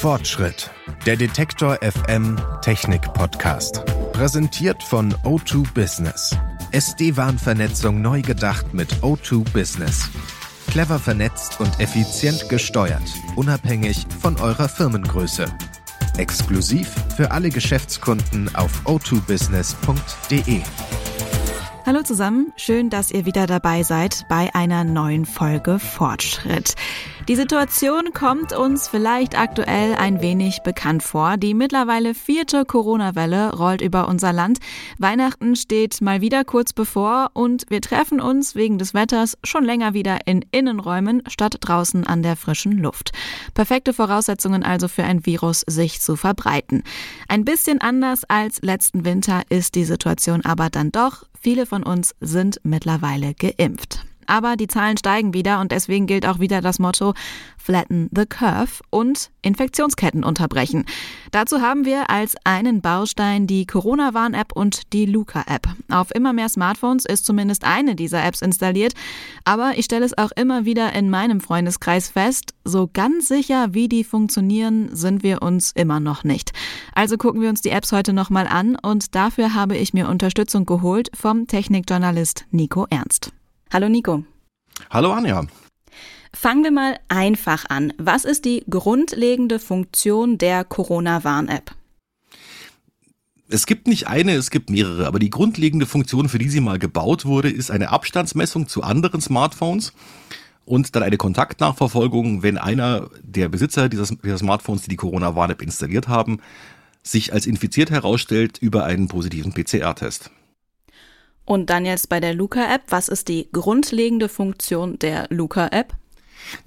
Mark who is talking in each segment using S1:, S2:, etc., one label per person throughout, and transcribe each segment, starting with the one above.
S1: Fortschritt. Der Detektor FM Technik Podcast. Präsentiert von O2 Business. SD-WAN-Vernetzung neu gedacht mit O2 Business. Clever vernetzt und effizient gesteuert, unabhängig von eurer Firmengröße. Exklusiv für alle Geschäftskunden auf o2business.de.
S2: Hallo zusammen, schön, dass ihr wieder dabei seid bei einer neuen Folge Fortschritt. Die Situation kommt uns vielleicht aktuell ein wenig bekannt vor. Die mittlerweile vierte Corona-Welle rollt über unser Land. Weihnachten steht mal wieder kurz bevor und wir treffen uns wegen des Wetters schon länger wieder in Innenräumen statt draußen an der frischen Luft. Perfekte Voraussetzungen also für ein Virus sich zu verbreiten. Ein bisschen anders als letzten Winter ist die Situation aber dann doch. Viele von uns sind mittlerweile geimpft aber die Zahlen steigen wieder und deswegen gilt auch wieder das Motto Flatten the Curve und Infektionsketten unterbrechen. Dazu haben wir als einen Baustein die Corona-Warn-App und die Luca-App. Auf immer mehr Smartphones ist zumindest eine dieser Apps installiert, aber ich stelle es auch immer wieder in meinem Freundeskreis fest, so ganz sicher, wie die funktionieren, sind wir uns immer noch nicht. Also gucken wir uns die Apps heute nochmal an und dafür habe ich mir Unterstützung geholt vom Technikjournalist Nico Ernst. Hallo Nico.
S3: Hallo Anja.
S2: Fangen wir mal einfach an. Was ist die grundlegende Funktion der Corona-Warn-App?
S3: Es gibt nicht eine, es gibt mehrere, aber die grundlegende Funktion, für die sie mal gebaut wurde, ist eine Abstandsmessung zu anderen Smartphones und dann eine Kontaktnachverfolgung, wenn einer der Besitzer dieser, dieser Smartphones, die die Corona-Warn-App installiert haben, sich als infiziert herausstellt über einen positiven PCR-Test.
S2: Und dann jetzt bei der Luca-App, was ist die grundlegende Funktion der Luca-App?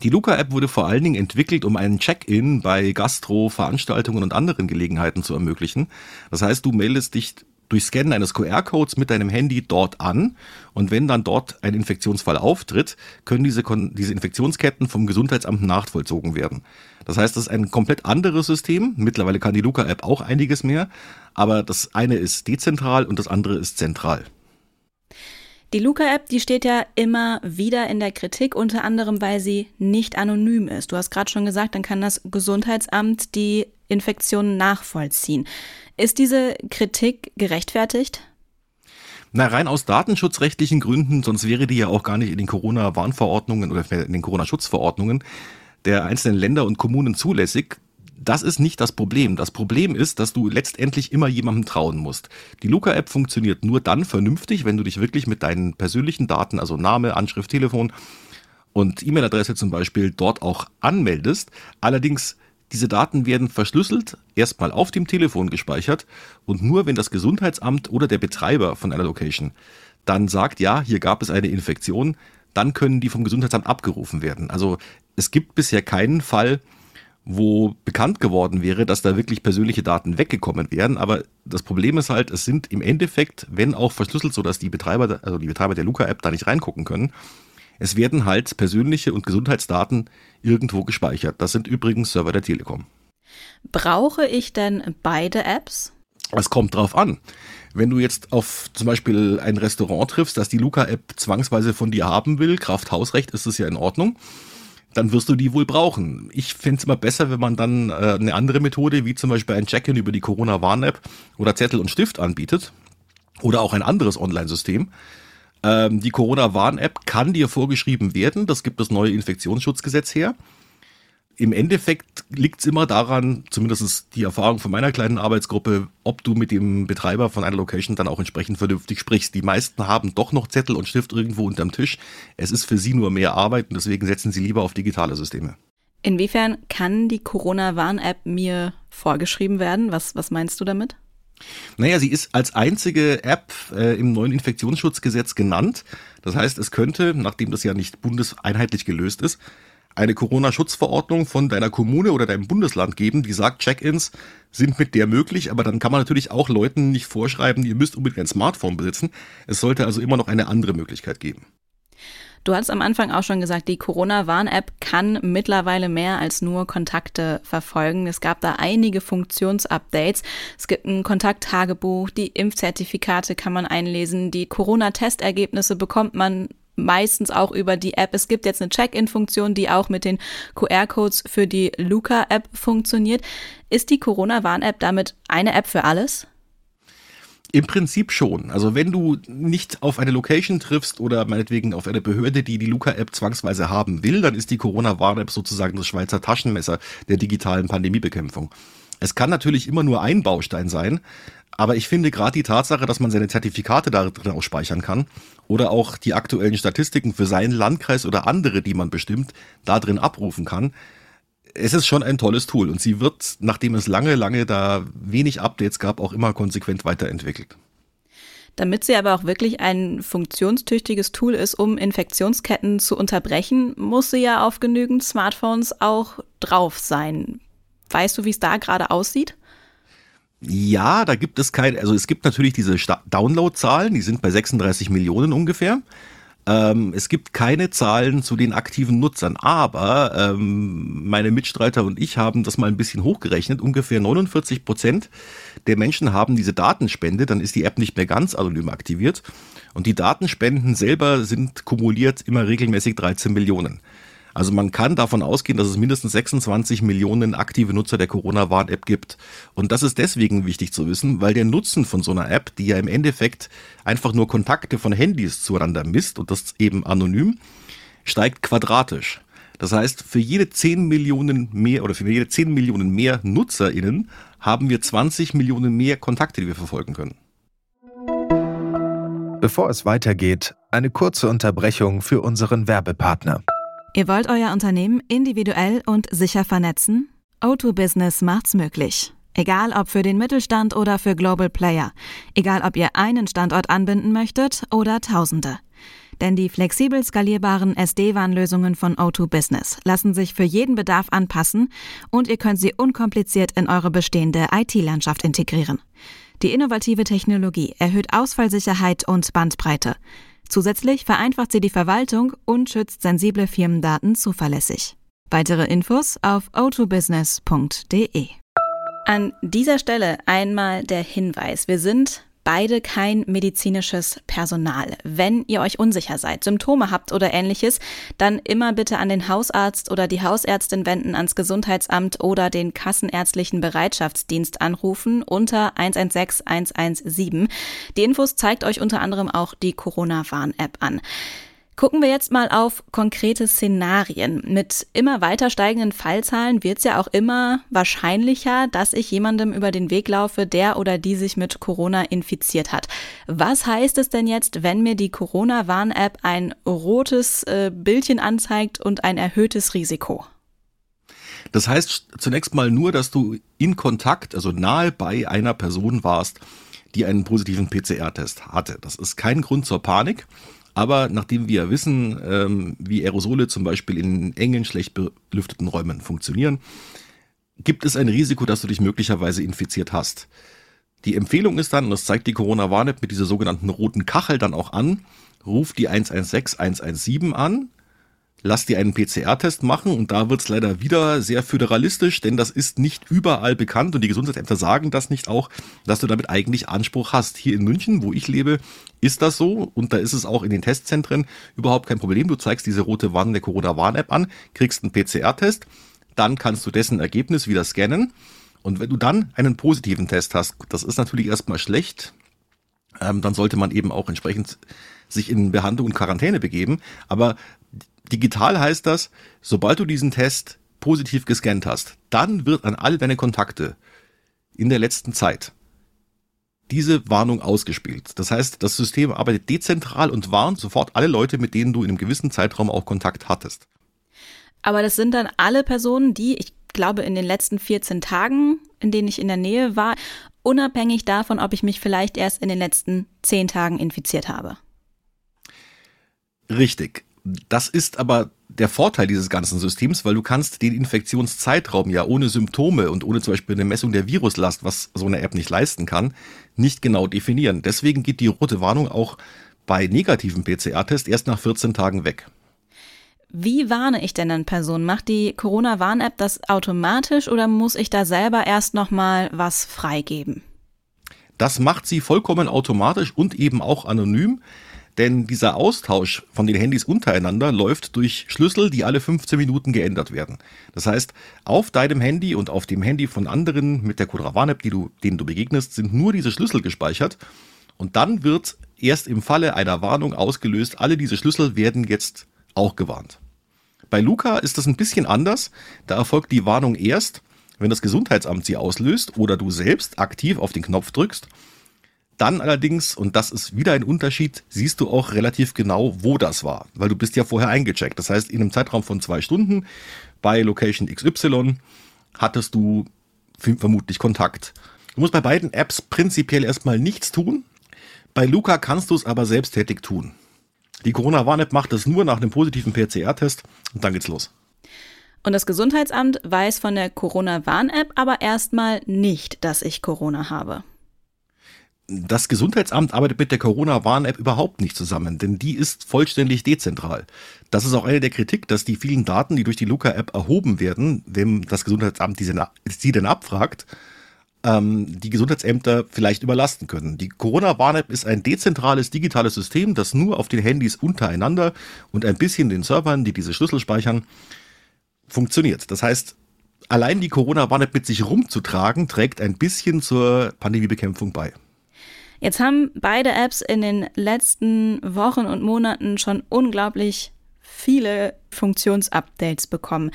S3: Die Luca-App wurde vor allen Dingen entwickelt, um einen Check-in bei Gastro, Veranstaltungen und anderen Gelegenheiten zu ermöglichen. Das heißt, du meldest dich durch Scannen eines QR-Codes mit deinem Handy dort an und wenn dann dort ein Infektionsfall auftritt, können diese, diese Infektionsketten vom Gesundheitsamt nachvollzogen werden. Das heißt, das ist ein komplett anderes System. Mittlerweile kann die Luca-App auch einiges mehr, aber das eine ist dezentral und das andere ist zentral.
S2: Die Luca-App, die steht ja immer wieder in der Kritik, unter anderem, weil sie nicht anonym ist. Du hast gerade schon gesagt, dann kann das Gesundheitsamt die Infektionen nachvollziehen. Ist diese Kritik gerechtfertigt?
S3: Na, rein aus datenschutzrechtlichen Gründen, sonst wäre die ja auch gar nicht in den Corona-Warnverordnungen oder in den Corona-Schutzverordnungen der einzelnen Länder und Kommunen zulässig das ist nicht das Problem. Das Problem ist, dass du letztendlich immer jemandem trauen musst. Die Luca-App funktioniert nur dann vernünftig, wenn du dich wirklich mit deinen persönlichen Daten, also Name, Anschrift, Telefon und E-Mail-Adresse zum Beispiel, dort auch anmeldest. Allerdings diese Daten werden verschlüsselt, erstmal auf dem Telefon gespeichert und nur wenn das Gesundheitsamt oder der Betreiber von einer Location dann sagt, ja, hier gab es eine Infektion, dann können die vom Gesundheitsamt abgerufen werden. Also es gibt bisher keinen Fall, wo bekannt geworden wäre, dass da wirklich persönliche Daten weggekommen wären. Aber das Problem ist halt, es sind im Endeffekt, wenn auch verschlüsselt, so dass die Betreiber, also die Betreiber der Luca-App da nicht reingucken können, es werden halt persönliche und Gesundheitsdaten irgendwo gespeichert. Das sind übrigens Server der Telekom.
S2: Brauche ich denn beide Apps?
S3: Es kommt drauf an. Wenn du jetzt auf zum Beispiel ein Restaurant triffst, das die Luca-App zwangsweise von dir haben will, Kraft Hausrecht, ist es ja in Ordnung dann wirst du die wohl brauchen. Ich finde es immer besser, wenn man dann äh, eine andere Methode, wie zum Beispiel ein Check-in über die Corona-Warn-App oder Zettel und Stift anbietet oder auch ein anderes Online-System. Ähm, die Corona-Warn-App kann dir vorgeschrieben werden, das gibt das neue Infektionsschutzgesetz her im Endeffekt liegt es immer daran, zumindest die Erfahrung von meiner kleinen Arbeitsgruppe, ob du mit dem Betreiber von einer Location dann auch entsprechend vernünftig sprichst. Die meisten haben doch noch Zettel und Stift irgendwo unterm Tisch. Es ist für sie nur mehr Arbeit und deswegen setzen sie lieber auf digitale Systeme.
S2: Inwiefern kann die Corona-Warn-App mir vorgeschrieben werden? Was, was meinst du damit?
S3: Naja, sie ist als einzige App äh, im neuen Infektionsschutzgesetz genannt. Das heißt, es könnte, nachdem das ja nicht bundeseinheitlich gelöst ist, eine Corona-Schutzverordnung von deiner Kommune oder deinem Bundesland geben, die sagt, Check-ins sind mit der möglich, aber dann kann man natürlich auch Leuten nicht vorschreiben, ihr müsst unbedingt ein Smartphone besitzen. Es sollte also immer noch eine andere Möglichkeit geben.
S2: Du hast am Anfang auch schon gesagt, die Corona-Warn-App kann mittlerweile mehr als nur Kontakte verfolgen. Es gab da einige Funktionsupdates. Es gibt ein Kontakttagebuch, die Impfzertifikate kann man einlesen, die Corona-Testergebnisse bekommt man meistens auch über die App. Es gibt jetzt eine Check-in-Funktion, die auch mit den QR-Codes für die Luca-App funktioniert. Ist die Corona-Warn-App damit eine App für alles?
S3: Im Prinzip schon. Also wenn du nicht auf eine Location triffst oder meinetwegen auf eine Behörde, die die Luca-App zwangsweise haben will, dann ist die Corona-Warn-App sozusagen das Schweizer Taschenmesser der digitalen Pandemiebekämpfung. Es kann natürlich immer nur ein Baustein sein, aber ich finde gerade die Tatsache, dass man seine Zertifikate da drin auch speichern kann oder auch die aktuellen Statistiken für seinen Landkreis oder andere, die man bestimmt, da drin abrufen kann, es ist schon ein tolles Tool und sie wird, nachdem es lange, lange da wenig Updates gab, auch immer konsequent weiterentwickelt.
S2: Damit sie aber auch wirklich ein funktionstüchtiges Tool ist, um Infektionsketten zu unterbrechen, muss sie ja auf genügend Smartphones auch drauf sein. Weißt du, wie es da gerade aussieht?
S3: Ja, da gibt es keine, also es gibt natürlich diese Download-Zahlen, die sind bei 36 Millionen ungefähr. Ähm, es gibt keine Zahlen zu den aktiven Nutzern, aber ähm, meine Mitstreiter und ich haben das mal ein bisschen hochgerechnet. Ungefähr 49 Prozent der Menschen haben diese Datenspende, dann ist die App nicht mehr ganz anonym aktiviert. Und die Datenspenden selber sind kumuliert immer regelmäßig 13 Millionen. Also man kann davon ausgehen, dass es mindestens 26 Millionen aktive Nutzer der Corona-Warn-App gibt. Und das ist deswegen wichtig zu wissen, weil der Nutzen von so einer App, die ja im Endeffekt einfach nur Kontakte von Handys zueinander misst und das eben anonym, steigt quadratisch. Das heißt, für jede 10 Millionen mehr oder für jede 10 Millionen mehr NutzerInnen haben wir 20 Millionen mehr Kontakte, die wir verfolgen können.
S1: Bevor es weitergeht, eine kurze Unterbrechung für unseren Werbepartner.
S2: Ihr wollt euer Unternehmen individuell und sicher vernetzen? O2 Business macht's möglich. Egal ob für den Mittelstand oder für Global Player. Egal ob ihr einen Standort anbinden möchtet oder Tausende. Denn die flexibel skalierbaren SD-WAN-Lösungen von O2 Business lassen sich für jeden Bedarf anpassen und ihr könnt sie unkompliziert in eure bestehende IT-Landschaft integrieren. Die innovative Technologie erhöht Ausfallsicherheit und Bandbreite. Zusätzlich vereinfacht sie die Verwaltung und schützt sensible Firmendaten zuverlässig. Weitere Infos auf o2business.de. An dieser Stelle einmal der Hinweis. Wir sind beide kein medizinisches Personal. Wenn ihr euch unsicher seid, Symptome habt oder ähnliches, dann immer bitte an den Hausarzt oder die Hausärztin wenden, ans Gesundheitsamt oder den Kassenärztlichen Bereitschaftsdienst anrufen unter 116 117. Die Infos zeigt euch unter anderem auch die Corona-Warn-App an. Gucken wir jetzt mal auf konkrete Szenarien. Mit immer weiter steigenden Fallzahlen wird es ja auch immer wahrscheinlicher, dass ich jemandem über den Weg laufe, der oder die sich mit Corona infiziert hat. Was heißt es denn jetzt, wenn mir die Corona-Warn-App ein rotes äh, Bildchen anzeigt und ein erhöhtes Risiko?
S3: Das heißt zunächst mal nur, dass du in Kontakt, also nahe bei einer Person warst, die einen positiven PCR-Test hatte. Das ist kein Grund zur Panik. Aber nachdem wir wissen, ähm, wie Aerosole zum Beispiel in engen, schlecht belüfteten Räumen funktionieren, gibt es ein Risiko, dass du dich möglicherweise infiziert hast. Die Empfehlung ist dann, und das zeigt die Corona-Warn-App mit dieser sogenannten roten Kachel dann auch an, ruf die 116 117 an, lass dir einen PCR-Test machen und da wird's leider wieder sehr föderalistisch, denn das ist nicht überall bekannt und die Gesundheitsämter sagen das nicht auch, dass du damit eigentlich Anspruch hast. Hier in München, wo ich lebe, ist das so und da ist es auch in den Testzentren überhaupt kein Problem. Du zeigst diese rote Warn der Corona-Warn-App an, kriegst einen PCR-Test, dann kannst du dessen Ergebnis wieder scannen und wenn du dann einen positiven Test hast, das ist natürlich erstmal schlecht, ähm, dann sollte man eben auch entsprechend sich in Behandlung und Quarantäne begeben. Aber Digital heißt das, sobald du diesen Test positiv gescannt hast, dann wird an alle deine Kontakte in der letzten Zeit diese Warnung ausgespielt. Das heißt, das System arbeitet dezentral und warnt sofort alle Leute, mit denen du in einem gewissen Zeitraum auch Kontakt hattest.
S2: Aber das sind dann alle Personen, die, ich glaube, in den letzten 14 Tagen, in denen ich in der Nähe war, unabhängig davon, ob ich mich vielleicht erst in den letzten 10 Tagen infiziert habe.
S3: Richtig. Das ist aber der Vorteil dieses ganzen Systems, weil du kannst den Infektionszeitraum ja ohne Symptome und ohne zum Beispiel eine Messung der Viruslast, was so eine App nicht leisten kann, nicht genau definieren. Deswegen geht die rote Warnung auch bei negativen PCR-Test erst nach 14 Tagen weg.
S2: Wie warne ich denn dann Personen? Macht die Corona-Warn-App das automatisch oder muss ich da selber erst nochmal was freigeben?
S3: Das macht sie vollkommen automatisch und eben auch anonym. Denn dieser Austausch von den Handys untereinander läuft durch Schlüssel, die alle 15 Minuten geändert werden. Das heißt, auf deinem Handy und auf dem Handy von anderen mit der du, denen du begegnest, sind nur diese Schlüssel gespeichert. Und dann wird erst im Falle einer Warnung ausgelöst, alle diese Schlüssel werden jetzt auch gewarnt. Bei Luca ist das ein bisschen anders. Da erfolgt die Warnung erst, wenn das Gesundheitsamt sie auslöst oder du selbst aktiv auf den Knopf drückst. Dann allerdings, und das ist wieder ein Unterschied, siehst du auch relativ genau, wo das war, weil du bist ja vorher eingecheckt. Das heißt, in einem Zeitraum von zwei Stunden bei Location XY hattest du vermutlich Kontakt. Du musst bei beiden Apps prinzipiell erstmal nichts tun. Bei Luca kannst du es aber selbsttätig tun. Die Corona-Warn-App macht es nur nach einem positiven PCR-Test und dann geht's los.
S2: Und das Gesundheitsamt weiß von der Corona-Warn-App aber erstmal nicht, dass ich Corona habe
S3: das Gesundheitsamt arbeitet mit der Corona-Warn-App überhaupt nicht zusammen, denn die ist vollständig dezentral. Das ist auch eine der Kritik, dass die vielen Daten, die durch die Luca-App erhoben werden, wenn das Gesundheitsamt diese, sie denn abfragt, ähm, die Gesundheitsämter vielleicht überlasten können. Die Corona-Warn-App ist ein dezentrales digitales System, das nur auf den Handys untereinander und ein bisschen den Servern, die diese Schlüssel speichern, funktioniert. Das heißt, allein die Corona-Warn-App mit sich rumzutragen, trägt ein bisschen zur Pandemiebekämpfung bei.
S2: Jetzt haben beide Apps in den letzten Wochen und Monaten schon unglaublich viele Funktionsupdates bekommen.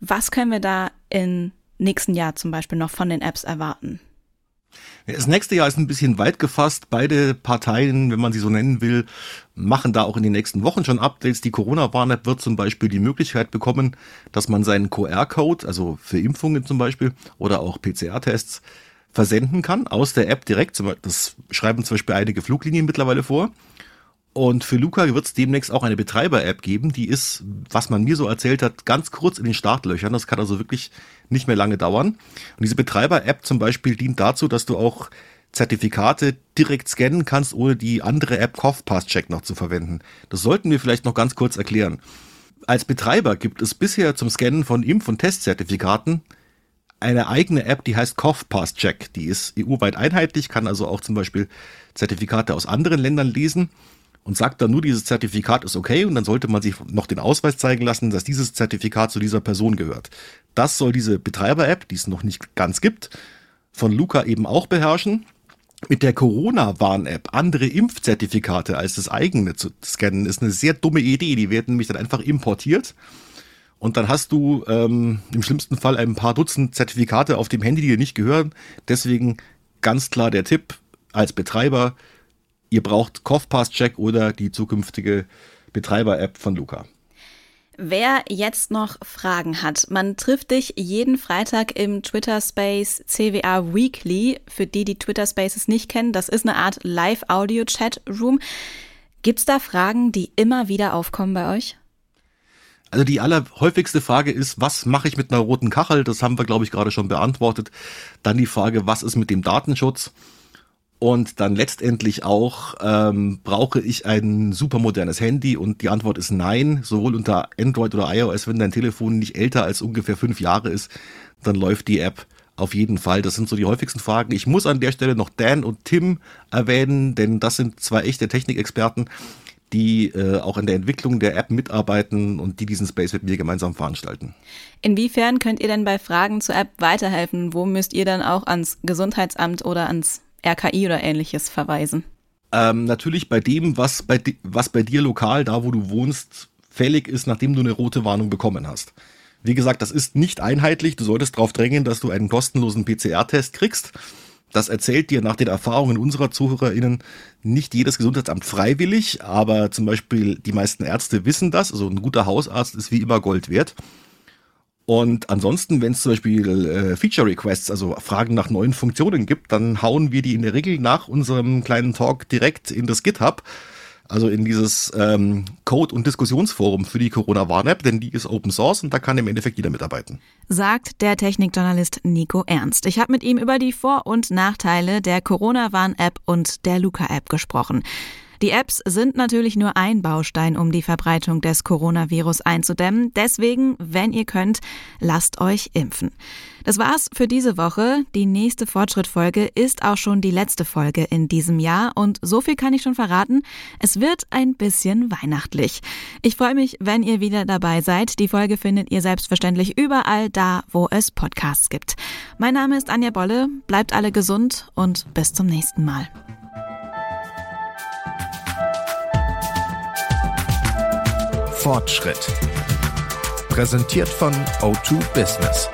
S2: Was können wir da im nächsten Jahr zum Beispiel noch von den Apps erwarten?
S3: Das nächste Jahr ist ein bisschen weit gefasst. Beide Parteien, wenn man sie so nennen will, machen da auch in den nächsten Wochen schon Updates. Die Corona-Warn-App wird zum Beispiel die Möglichkeit bekommen, dass man seinen QR-Code, also für Impfungen zum Beispiel oder auch PCR-Tests, versenden kann aus der App direkt. Das schreiben zum Beispiel einige Fluglinien mittlerweile vor. Und für Luca wird es demnächst auch eine Betreiber-App geben. Die ist, was man mir so erzählt hat, ganz kurz in den Startlöchern. Das kann also wirklich nicht mehr lange dauern. Und diese Betreiber-App zum Beispiel dient dazu, dass du auch Zertifikate direkt scannen kannst, ohne die andere App CoughPass-Check noch zu verwenden. Das sollten wir vielleicht noch ganz kurz erklären. Als Betreiber gibt es bisher zum Scannen von Impf- und Testzertifikaten eine eigene App, die heißt CoughPass Check. Die ist EU-weit einheitlich, kann also auch zum Beispiel Zertifikate aus anderen Ländern lesen und sagt dann nur, dieses Zertifikat ist okay und dann sollte man sich noch den Ausweis zeigen lassen, dass dieses Zertifikat zu dieser Person gehört. Das soll diese Betreiber-App, die es noch nicht ganz gibt, von Luca eben auch beherrschen. Mit der Corona-Warn-App andere Impfzertifikate als das eigene zu scannen, ist eine sehr dumme Idee. Die werden nämlich dann einfach importiert und dann hast du ähm, im schlimmsten Fall ein paar Dutzend Zertifikate auf dem Handy, die dir nicht gehören. Deswegen ganz klar der Tipp als Betreiber, ihr braucht CoughPass-Check oder die zukünftige Betreiber-App von Luca.
S2: Wer jetzt noch Fragen hat, man trifft dich jeden Freitag im Twitter Space CWA Weekly. Für die, die Twitter Spaces nicht kennen, das ist eine Art Live-Audio-Chat-Room. Gibt es da Fragen, die immer wieder aufkommen bei euch?
S3: Also die allerhäufigste Frage ist, was mache ich mit einer roten Kachel? Das haben wir, glaube ich, gerade schon beantwortet. Dann die Frage, was ist mit dem Datenschutz? Und dann letztendlich auch, ähm, brauche ich ein supermodernes Handy? Und die Antwort ist nein, sowohl unter Android oder iOS, wenn dein Telefon nicht älter als ungefähr fünf Jahre ist, dann läuft die App auf jeden Fall. Das sind so die häufigsten Fragen. Ich muss an der Stelle noch Dan und Tim erwähnen, denn das sind zwei echte Technikexperten die äh, auch in der Entwicklung der App mitarbeiten und die diesen Space mit mir gemeinsam veranstalten.
S2: Inwiefern könnt ihr denn bei Fragen zur App weiterhelfen? Wo müsst ihr dann auch ans Gesundheitsamt oder ans RKI oder ähnliches verweisen?
S3: Ähm, natürlich bei dem, was bei, was bei dir lokal, da wo du wohnst, fällig ist, nachdem du eine rote Warnung bekommen hast. Wie gesagt, das ist nicht einheitlich. Du solltest darauf drängen, dass du einen kostenlosen PCR-Test kriegst. Das erzählt dir nach den Erfahrungen unserer ZuhörerInnen nicht jedes Gesundheitsamt freiwillig, aber zum Beispiel die meisten Ärzte wissen das. Also ein guter Hausarzt ist wie immer Gold wert. Und ansonsten, wenn es zum Beispiel äh, Feature Requests, also Fragen nach neuen Funktionen gibt, dann hauen wir die in der Regel nach unserem kleinen Talk direkt in das GitHub also in dieses ähm, Code- und Diskussionsforum für die Corona-Warn-App, denn die ist Open Source und da kann im Endeffekt jeder mitarbeiten.
S2: Sagt der Technikjournalist Nico Ernst. Ich habe mit ihm über die Vor- und Nachteile der Corona-Warn-App und der Luca-App gesprochen. Die Apps sind natürlich nur ein Baustein, um die Verbreitung des Coronavirus einzudämmen. Deswegen, wenn ihr könnt, lasst euch impfen. Das war's für diese Woche. Die nächste Fortschrittfolge ist auch schon die letzte Folge in diesem Jahr und so viel kann ich schon verraten. Es wird ein bisschen weihnachtlich. Ich freue mich, wenn ihr wieder dabei seid. Die Folge findet ihr selbstverständlich überall da, wo es Podcasts gibt. Mein Name ist Anja Bolle. Bleibt alle gesund und bis zum nächsten Mal.
S1: Fortschritt. Präsentiert von O2 Business.